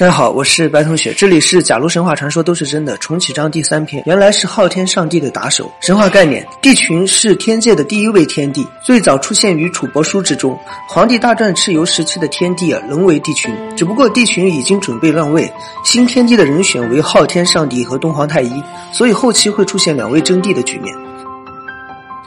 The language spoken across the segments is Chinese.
大家好，我是白同学，这里是假如神话传说都是真的重启章第三篇。原来是昊天上帝的打手。神话概念：帝群是天界的第一位天帝，最早出现于楚帛书之中。黄帝大战蚩尤时期的天帝啊，仍为帝群，只不过帝群已经准备让位，新天帝的人选为昊天上帝和东皇太一，所以后期会出现两位争帝的局面。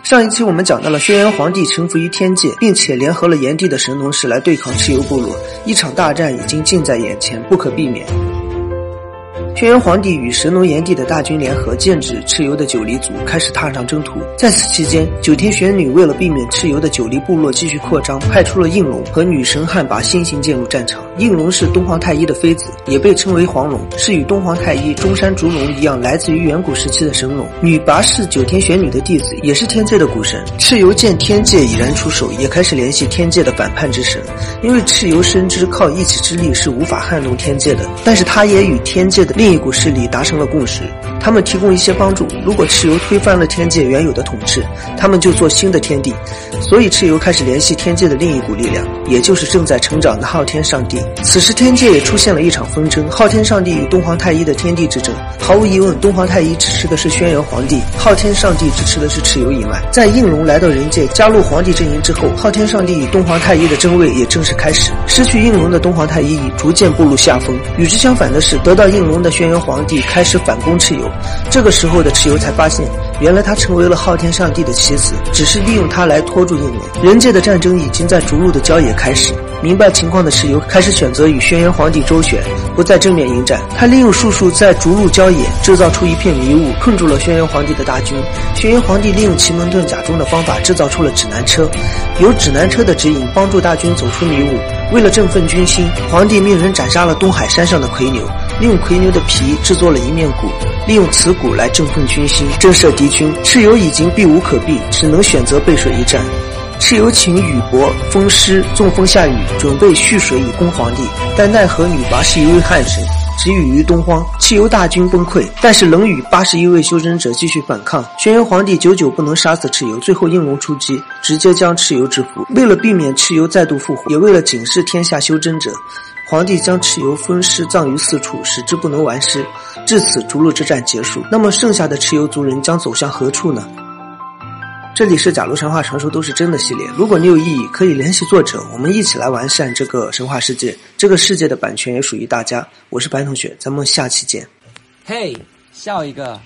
上一期我们讲到了轩辕皇帝臣服于天界，并且联合了炎帝的神农氏来对抗蚩尤部落，一场大战已经近在眼前，不可避免。轩辕皇帝与神农炎帝的大军联合，剑指蚩尤的九黎族，开始踏上征途。在此期间，九天玄女为了避免蚩尤的九黎部落继续扩张，派出了应龙和女神汉魃先行进入战场。应龙是东皇太一的妃子，也被称为黄龙，是与东皇太一、中山烛龙一样，来自于远古时期的神龙。女魃是九天玄女的弟子，也是天界的古神。蚩尤见天界已然出手，也开始联系天界的反叛之神，因为蚩尤深知靠一己之力是无法撼动天界的，但是他也与天界的另一股势力达成了共识，他们提供一些帮助。如果蚩尤推翻了天界原有的统治，他们就做新的天地。所以蚩尤开始联系天界的另一股力量，也就是正在成长的昊天上帝。此时天界也出现了一场纷争，昊天上帝与东皇太一的天地之争。毫无疑问，东皇太一支持的是轩辕皇帝，昊天上帝支持的是蚩尤一脉。在应龙来到人界加入皇帝阵营之后，昊天上帝与东皇太一的争位也正式开始。失去应龙的东皇太一已逐渐步入下风。与之相反的是，得到应龙的轩辕。皇帝开始反攻蚩尤，这个时候的蚩尤才发现，原来他成为了昊天上帝的棋子，只是利用他来拖住应龙。人界的战争已经在逐鹿的郊野开始。明白情况的蚩尤开始选择与轩辕皇帝周旋，不再正面迎战。他利用术数在逐鹿郊野制造出一片迷雾，困住了轩辕皇帝的大军。轩辕皇帝利用奇门遁甲中的方法制造出了指南车，有指南车的指引，帮助大军走出迷雾。为了振奋军心，皇帝命人斩杀了东海山上的魁牛，利用魁牛的皮制作了一面鼓，利用此鼓来振奋军心，震慑敌军。蚩尤已经避无可避，只能选择背水一战。蚩尤请雨伯风师纵风下雨，准备蓄水以攻皇帝，但奈何女娲是一位汉神，只雨于东荒，蚩尤大军崩溃。但是冷雨八十一位修真者继续反抗，轩辕皇帝久久不能杀死蚩尤，最后应龙出击，直接将蚩尤制服。为了避免蚩尤再度复活，也为了警示天下修真者，皇帝将蚩尤分尸葬于四处，使之不能完尸。至此，逐鹿之战结束。那么剩下的蚩尤族人将走向何处呢？这里是假如神话传说都是真的系列。如果你有异议，可以联系作者，我们一起来完善这个神话世界。这个世界的版权也属于大家。我是白同学，咱们下期见。嘿，笑一个。